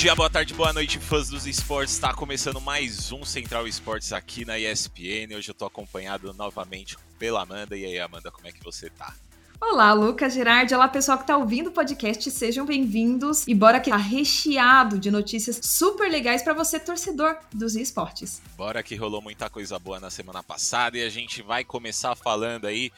dia, boa tarde, boa noite, fãs dos esportes. Está começando mais um Central Esportes aqui na ESPN. Hoje eu estou acompanhado novamente pela Amanda. E aí, Amanda, como é que você tá? Olá, Lucas Girardi. Olá, pessoal que está ouvindo o podcast. Sejam bem-vindos. E bora que tá recheado de notícias super legais para você, torcedor dos esportes. Bora que rolou muita coisa boa na semana passada e a gente vai começar falando aí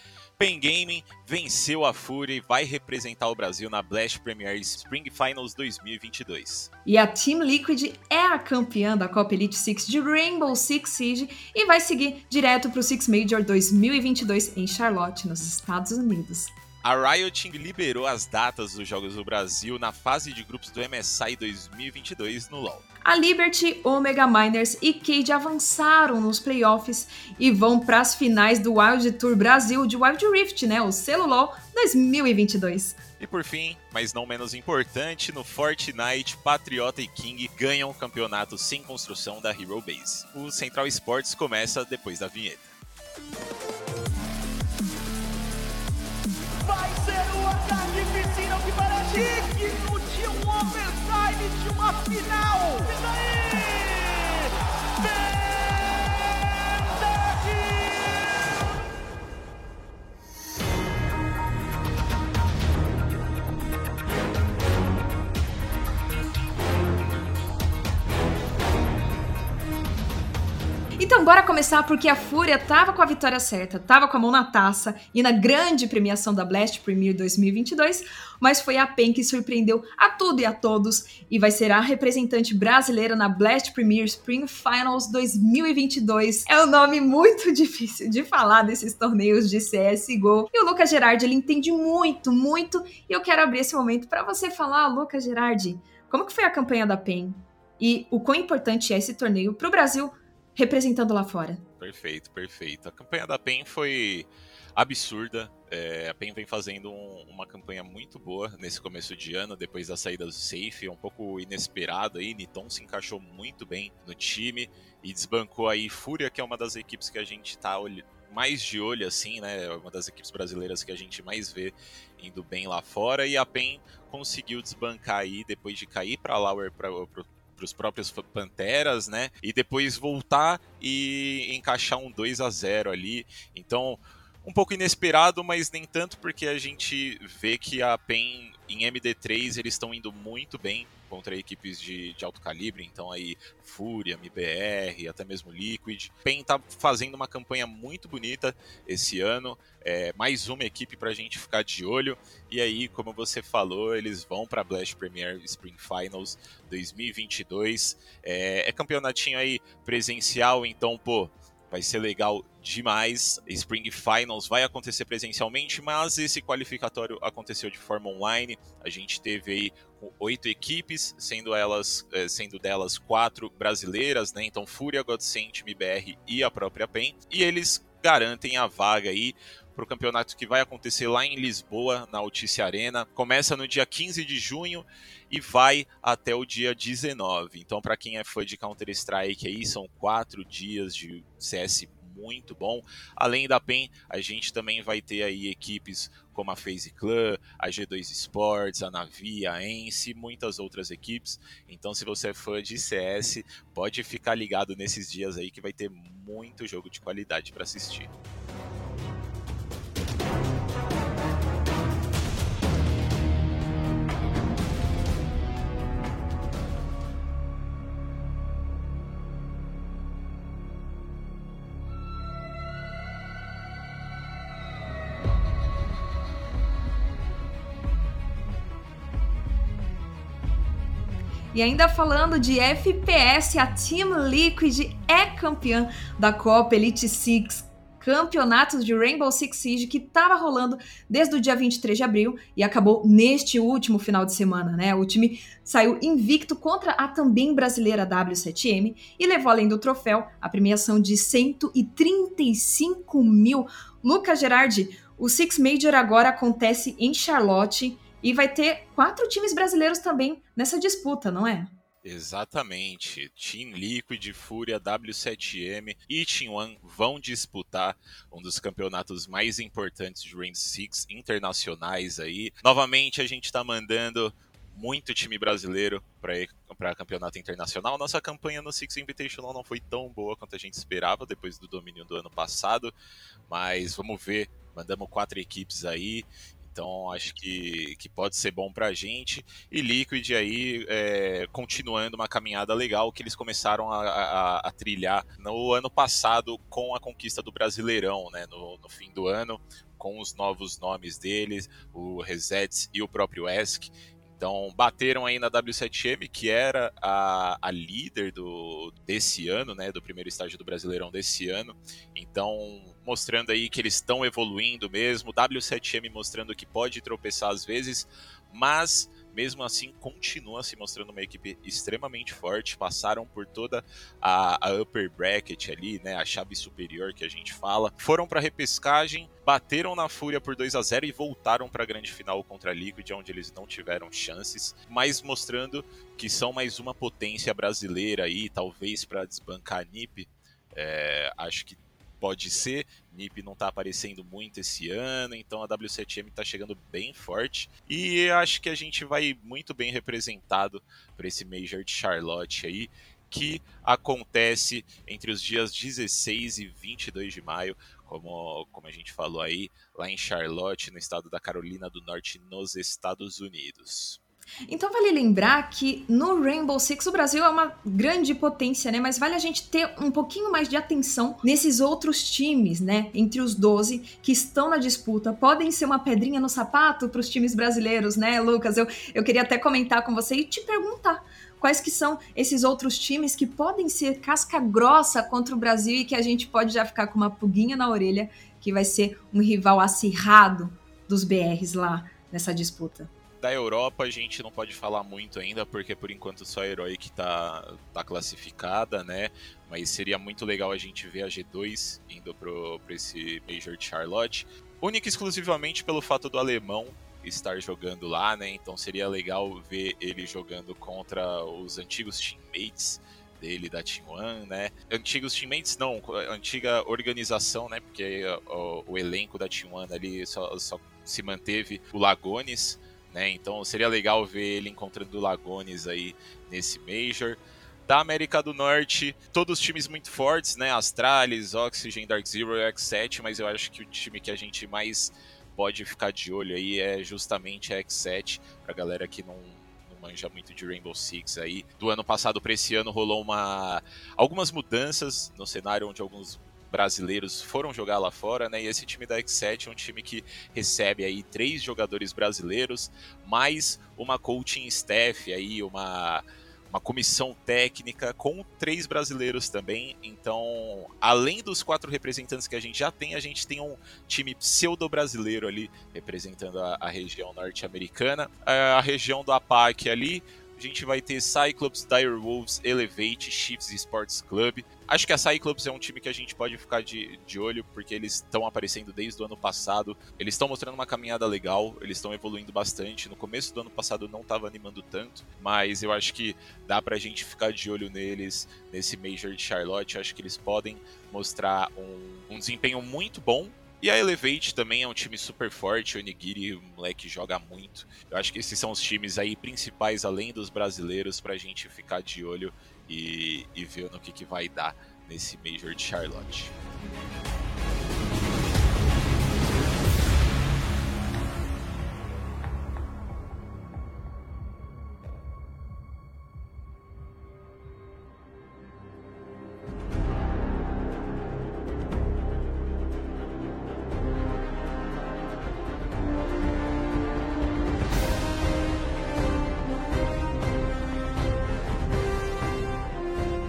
Pen Gaming venceu a Fúria e vai representar o Brasil na Blast Premier Spring Finals 2022. E a Team Liquid é a campeã da Copa Elite Six de Rainbow Six Siege e vai seguir direto para o Six Major 2022 em Charlotte, nos Estados Unidos. A Riot liberou as datas dos Jogos do Brasil na fase de grupos do MSI 2022 no LoL. A Liberty, Omega Miners e Cade avançaram nos playoffs e vão para as finais do Wild Tour Brasil de Wild Rift, né, o selo LoL 2022. E por fim, mas não menos importante, no Fortnite, Patriota e King ganham o campeonato sem construção da Hero Base. O Central Sports começa depois da vinheta. De uma final. E daí? Então, bora começar porque a Fúria tava com a vitória certa, tava com a mão na taça e na grande premiação da Blast Premier 2022, mas foi a PEN que surpreendeu a tudo e a todos e vai ser a representante brasileira na Blast Premier Spring Finals 2022. É um nome muito difícil de falar desses torneios de CSGO. E o Lucas Gerardi, ele entende muito, muito, e eu quero abrir esse momento para você falar, Lucas Gerardi, como que foi a campanha da PEN? E o quão importante é esse torneio para o Brasil representando lá fora. Perfeito, perfeito. A campanha da PEN foi absurda. É, a PEN vem fazendo um, uma campanha muito boa nesse começo de ano, depois da saída do Safe, um pouco inesperado aí. Niton se encaixou muito bem no time e desbancou aí Fúria, que é uma das equipes que a gente tá mais de olho, assim, né? É uma das equipes brasileiras que a gente mais vê indo bem lá fora. E a PEN conseguiu desbancar aí, depois de cair para Lauer, para para os próprios Panteras, né? E depois voltar e encaixar um 2 a 0 ali. Então, um pouco inesperado, mas nem tanto porque a gente vê que a PEN em MD3 eles estão indo muito bem contra equipes de, de alto calibre, então aí Fúria, MBR, até mesmo Liquid. PEN tá fazendo uma campanha muito bonita esse ano, é, mais uma equipe para a gente ficar de olho. E aí, como você falou, eles vão para Blast Premier Spring Finals 2022. É, é campeonatinho aí presencial, então, pô, vai ser legal demais. Spring Finals vai acontecer presencialmente, mas esse qualificatório aconteceu de forma online. A gente teve aí oito equipes, sendo elas, eh, sendo delas quatro brasileiras, né? Então Fúria, Godsent, MBR e a própria PEN. E eles garantem a vaga aí para o campeonato que vai acontecer lá em Lisboa, na Altice Arena. Começa no dia 15 de junho e vai até o dia 19. Então, para quem é fã de Counter-Strike aí, são quatro dias de CS muito bom. Além da PEN, a gente também vai ter aí equipes como a FaZe Clan, a G2 Sports, a Navi, a Ence e muitas outras equipes. Então, se você é fã de CS, pode ficar ligado nesses dias aí que vai ter muito jogo de qualidade para assistir. E ainda falando de FPS, a Team Liquid é campeã da Copa Elite Six, campeonatos de Rainbow Six Siege que estava rolando desde o dia 23 de abril e acabou neste último final de semana, né? O time saiu invicto contra a também brasileira W7M e levou além do troféu a premiação de 135 mil. Lucas Gerardi, o Six Major agora acontece em Charlotte e vai ter quatro times brasileiros também nessa disputa, não é? Exatamente. Team Liquid, Fúria, W7M e Team One vão disputar um dos campeonatos mais importantes de Rainbow Six internacionais aí. Novamente a gente está mandando muito time brasileiro para campeonato internacional. Nossa campanha no Six Invitational não foi tão boa quanto a gente esperava depois do domínio do ano passado, mas vamos ver. Mandamos quatro equipes aí então acho que, que pode ser bom para a gente. E Liquid aí é, continuando uma caminhada legal que eles começaram a, a, a, trilhar no ano passado com a conquista do Brasileirão, né? No, no fim do ano, com os novos nomes deles, o Resets e o próprio Esk. Então, bateram aí na W7M, que era a, a líder do, desse ano, né? Do primeiro estágio do Brasileirão desse ano. Então, mostrando aí que eles estão evoluindo mesmo. W7M mostrando que pode tropeçar às vezes, mas mesmo assim continua se mostrando uma equipe extremamente forte. Passaram por toda a, a upper bracket ali, né, a chave superior que a gente fala. Foram para repescagem, bateram na Fúria por 2 a 0 e voltaram para a grande final contra a Liquid, onde eles não tiveram chances, mas mostrando que são mais uma potência brasileira aí, talvez para desbancar a NiP. É, acho que pode ser. NiP não está aparecendo muito esse ano, então a W7M está chegando bem forte. E acho que a gente vai muito bem representado para esse Major de Charlotte aí, que acontece entre os dias 16 e 22 de maio, como, como a gente falou aí, lá em Charlotte, no estado da Carolina do Norte, nos Estados Unidos. Então vale lembrar que no Rainbow Six o Brasil é uma grande potência, né? Mas vale a gente ter um pouquinho mais de atenção nesses outros times, né? Entre os 12 que estão na disputa. Podem ser uma pedrinha no sapato para os times brasileiros, né, Lucas? Eu, eu queria até comentar com você e te perguntar quais que são esses outros times que podem ser casca grossa contra o Brasil e que a gente pode já ficar com uma pulguinha na orelha que vai ser um rival acirrado dos BRs lá nessa disputa. Da Europa a gente não pode falar muito ainda, porque por enquanto só a Heroic tá, tá classificada, né? Mas seria muito legal a gente ver a G2 indo pro, pro esse Major de Charlotte. Única e exclusivamente pelo fato do alemão estar jogando lá, né? Então seria legal ver ele jogando contra os antigos teammates dele da Team One, né? Antigos teammates não, antiga organização, né? Porque o, o elenco da Team One ali só, só se manteve o Lagones, né? Então seria legal ver ele encontrando Lagones aí nesse Major. Da América do Norte, todos os times muito fortes, né? Astralis, Oxygen, Dark Zero e X7, mas eu acho que o time que a gente mais pode ficar de olho aí é justamente a X7, pra galera que não, não manja muito de Rainbow Six aí. Do ano passado para esse ano rolou uma algumas mudanças no cenário onde alguns brasileiros foram jogar lá fora, né? E esse time da X7 é um time que recebe aí três jogadores brasileiros, mais uma coaching staff aí, uma uma comissão técnica com três brasileiros também. Então, além dos quatro representantes que a gente já tem, a gente tem um time pseudo-brasileiro ali representando a, a região norte-americana. A, a região do APAC ali, a gente vai ter Cyclops, Dire Wolves, Elevate, Chiefs Sports Club. Acho que a Cyclops é um time que a gente pode ficar de, de olho, porque eles estão aparecendo desde o ano passado. Eles estão mostrando uma caminhada legal, eles estão evoluindo bastante. No começo do ano passado não estava animando tanto, mas eu acho que dá pra gente ficar de olho neles nesse Major de Charlotte. Acho que eles podem mostrar um, um desempenho muito bom e a Elevate também é um time super forte, o Onigiri, o moleque joga muito. Eu acho que esses são os times aí principais, além dos brasileiros, pra gente ficar de olho e, e ver no que, que vai dar nesse Major de Charlotte.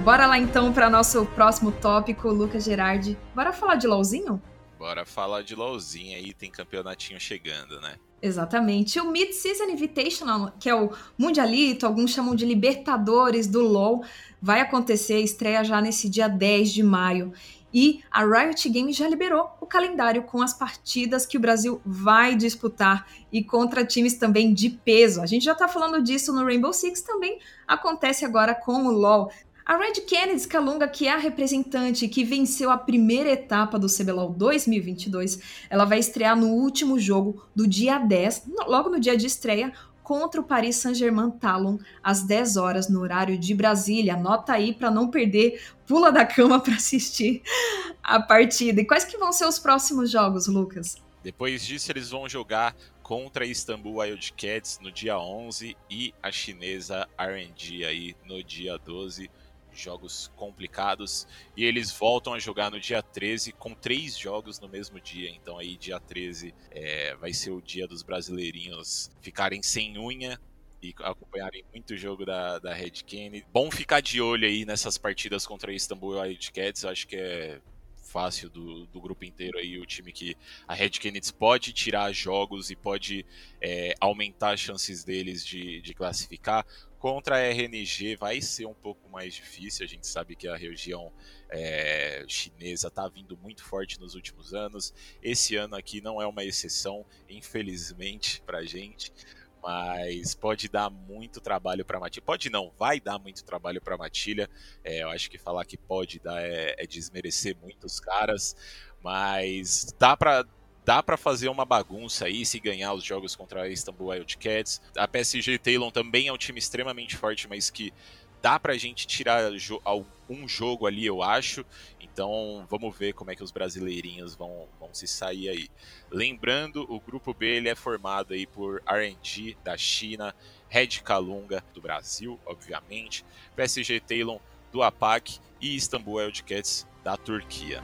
Bora lá então para nosso próximo tópico, Lucas Gerardi. Bora falar de LOLzinho? Bora falar de LOLzinho aí, tem campeonatinho chegando, né? Exatamente. O Mid-Season Invitational, que é o Mundialito, alguns chamam de Libertadores do LoL, vai acontecer, estreia já nesse dia 10 de maio. E a Riot Games já liberou o calendário com as partidas que o Brasil vai disputar e contra times também de peso. A gente já tá falando disso no Rainbow Six, também acontece agora com o LoL. A Red Kennedy Calunga, que é a representante que venceu a primeira etapa do CBLOL 2022, ela vai estrear no último jogo do dia 10, logo no dia de estreia, contra o Paris Saint-Germain Talon às 10 horas no horário de Brasília. Anota aí para não perder, pula da cama para assistir a partida. E quais que vão ser os próximos jogos, Lucas? Depois disso, eles vão jogar contra a Istanbul Wildcats no dia 11 e a chinesa RNG aí no dia 12 jogos complicados. E eles voltam a jogar no dia 13 com três jogos no mesmo dia. Então aí dia 13 é, vai ser o dia dos brasileirinhos ficarem sem unha e acompanharem muito o jogo da, da Red Kennedy. Bom ficar de olho aí nessas partidas contra a Istanbul Wildcats. Acho que é fácil do, do grupo inteiro aí, o time que a Red Kennedy pode tirar jogos e pode é, aumentar as chances deles de, de classificar. Contra a RNG vai ser um pouco mais difícil. A gente sabe que a região é, chinesa está vindo muito forte nos últimos anos. Esse ano aqui não é uma exceção, infelizmente, para gente. Mas pode dar muito trabalho para Matilha. Pode não, vai dar muito trabalho para Matilha. É, eu acho que falar que pode dar é, é desmerecer muitos caras. Mas dá para dá para fazer uma bagunça aí se ganhar os jogos contra a Istanbul Wildcats. A PSG Talon também é um time extremamente forte, mas que dá pra gente tirar um jogo ali, eu acho. Então vamos ver como é que os brasileirinhos vão, vão se sair aí. Lembrando, o grupo B ele é formado aí por RNG da China, Red Kalunga do Brasil, obviamente, PSG Talon do APAC e Istanbul Wildcats da Turquia.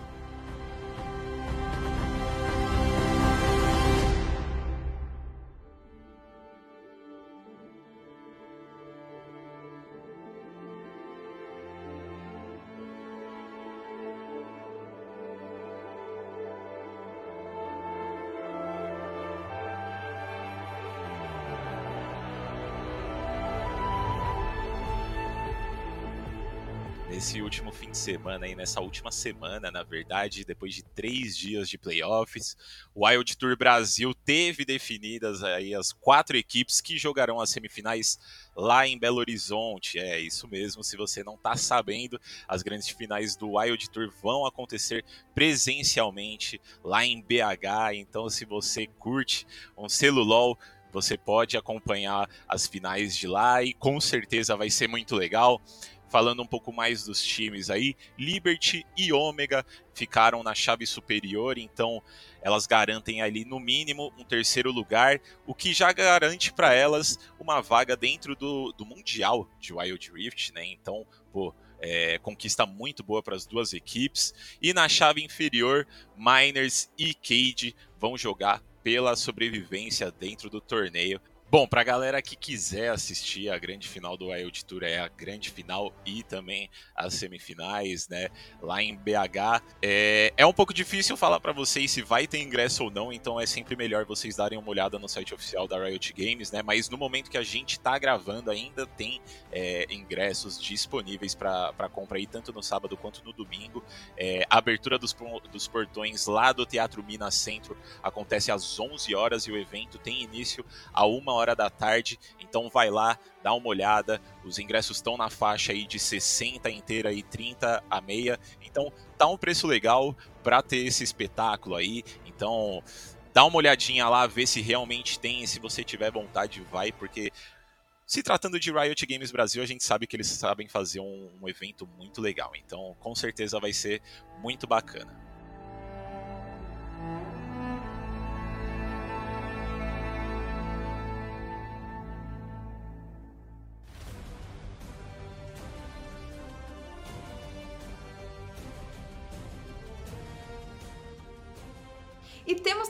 Nesse último fim de semana e nessa última semana, na verdade, depois de três dias de playoffs, o Wild Tour Brasil teve definidas aí as quatro equipes que jogarão as semifinais lá em Belo Horizonte. É isso mesmo, se você não está sabendo, as grandes finais do Wild Tour vão acontecer presencialmente lá em BH. Então, se você curte um celulol, você pode acompanhar as finais de lá e com certeza vai ser muito legal falando um pouco mais dos times aí, Liberty e Ômega ficaram na chave superior, então elas garantem ali no mínimo um terceiro lugar, o que já garante para elas uma vaga dentro do, do Mundial de Wild Rift, né? Então, pô, é, conquista muito boa para as duas equipes. E na chave inferior, Miners e Cade vão jogar pela sobrevivência dentro do torneio. Bom, pra galera que quiser assistir a grande final do Wild Tour, é a grande final e também as semifinais, né, lá em BH. É, é um pouco difícil falar para vocês se vai ter ingresso ou não, então é sempre melhor vocês darem uma olhada no site oficial da Riot Games, né, mas no momento que a gente tá gravando ainda tem é, ingressos disponíveis para compra aí, tanto no sábado quanto no domingo. É, a abertura dos, dos portões lá do Teatro Minas Centro acontece às 11 horas e o evento tem início a uma hora da tarde. Então vai lá, dá uma olhada. Os ingressos estão na faixa aí de 60 inteira e 30 a meia. Então tá um preço legal para ter esse espetáculo aí. Então dá uma olhadinha lá, vê se realmente tem, se você tiver vontade, vai, porque se tratando de Riot Games Brasil, a gente sabe que eles sabem fazer um, um evento muito legal. Então, com certeza vai ser muito bacana.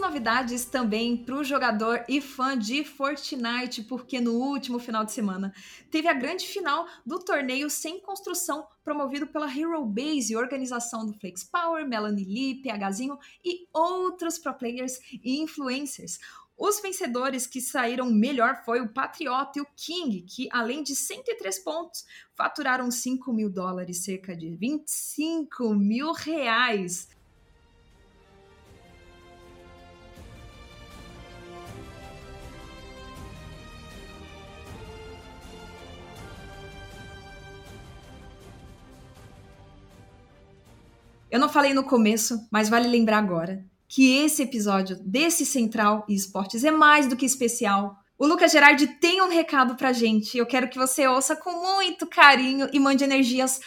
Novidades também para o jogador e fã de Fortnite, porque no último final de semana teve a grande final do torneio sem construção promovido pela Hero Base, organização do Flex Power, Melanie Lee, PHzinho e outros pro players e influencers. Os vencedores que saíram melhor foi o Patriota e o King, que além de 103 pontos, faturaram 5 mil dólares, cerca de 25 mil reais. Eu não falei no começo, mas vale lembrar agora que esse episódio desse Central e Esportes é mais do que especial, O Lucas Gerardi tem um recado pra gente. Eu quero que você ouça com muito carinho e mande energias,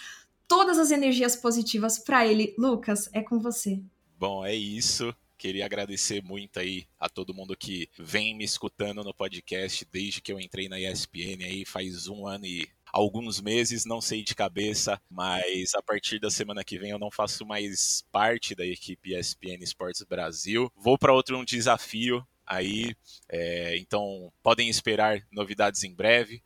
todas as energias positivas para ele. Lucas, é com você. Bom, é isso. Queria agradecer muito aí a todo mundo que vem me escutando no podcast desde que eu entrei na ESPN aí faz um ano e alguns meses, não sei de cabeça, mas a partir da semana que vem eu não faço mais parte da equipe ESPN Esportes Brasil. Vou para outro um desafio aí, é, então podem esperar novidades em breve.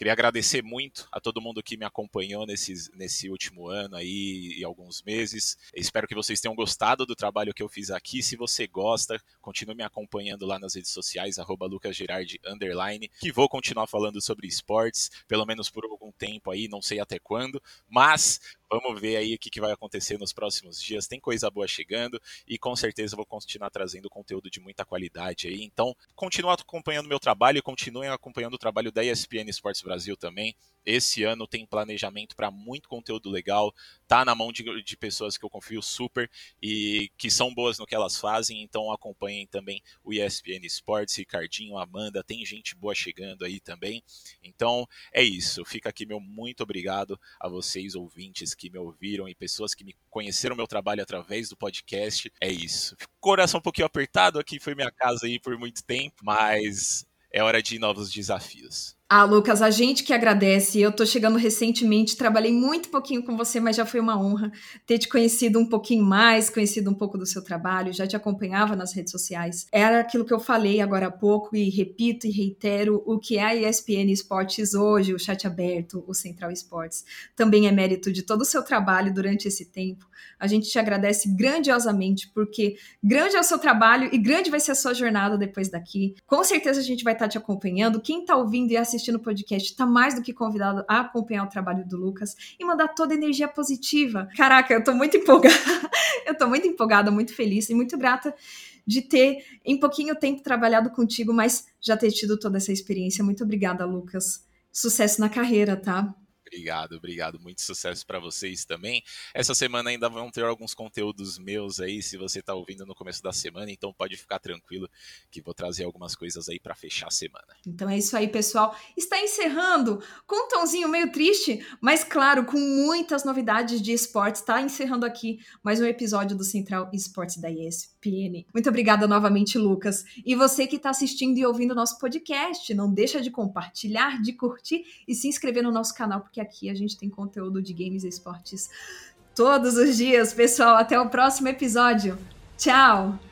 Queria agradecer muito a todo mundo que me acompanhou nesse, nesse último ano aí e alguns meses. Espero que vocês tenham gostado do trabalho que eu fiz aqui. Se você gosta, continue me acompanhando lá nas redes sociais, arroba que vou continuar falando sobre esportes, pelo menos por algum tempo aí, não sei até quando, mas Vamos ver aí o que, que vai acontecer nos próximos dias. Tem coisa boa chegando e com certeza vou continuar trazendo conteúdo de muita qualidade aí. Então, continuem acompanhando meu trabalho continuem acompanhando o trabalho da ESPN Esportes Brasil também. Esse ano tem planejamento para muito conteúdo legal, tá na mão de, de, pessoas que eu confio super e que são boas no que elas fazem, então acompanhem também o ESPN Sports, Ricardinho, Amanda, tem gente boa chegando aí também. Então é isso, fica aqui meu muito obrigado a vocês ouvintes que me ouviram e pessoas que me conheceram meu trabalho através do podcast. É isso. Coração um pouquinho apertado aqui, foi minha casa aí por muito tempo, mas é hora de novos desafios. Ah, Lucas, a gente que agradece. Eu tô chegando recentemente, trabalhei muito pouquinho com você, mas já foi uma honra ter te conhecido um pouquinho mais, conhecido um pouco do seu trabalho, já te acompanhava nas redes sociais. Era aquilo que eu falei agora há pouco e repito e reitero o que é a ESPN Esportes hoje, o chat aberto, o Central Esportes. Também é mérito de todo o seu trabalho durante esse tempo. A gente te agradece grandiosamente, porque grande é o seu trabalho e grande vai ser a sua jornada depois daqui. Com certeza a gente vai estar te acompanhando. Quem está ouvindo e assistindo assistindo o podcast está mais do que convidado a acompanhar o trabalho do Lucas e mandar toda energia positiva. Caraca, eu tô muito empolgada. eu tô muito empolgada, muito feliz e muito grata de ter em pouquinho tempo trabalhado contigo, mas já ter tido toda essa experiência. Muito obrigada, Lucas. Sucesso na carreira, tá? Obrigado, obrigado. Muito sucesso para vocês também. Essa semana ainda vão ter alguns conteúdos meus aí, se você está ouvindo no começo da semana, então pode ficar tranquilo que vou trazer algumas coisas aí para fechar a semana. Então é isso aí, pessoal. Está encerrando com um tomzinho meio triste, mas claro, com muitas novidades de esportes. Está encerrando aqui mais um episódio do Central Esportes da ESPN. Muito obrigada novamente, Lucas. E você que está assistindo e ouvindo o nosso podcast, não deixa de compartilhar, de curtir e se inscrever no nosso canal, aqui a gente tem conteúdo de games e esportes todos os dias, pessoal. Até o próximo episódio. Tchau!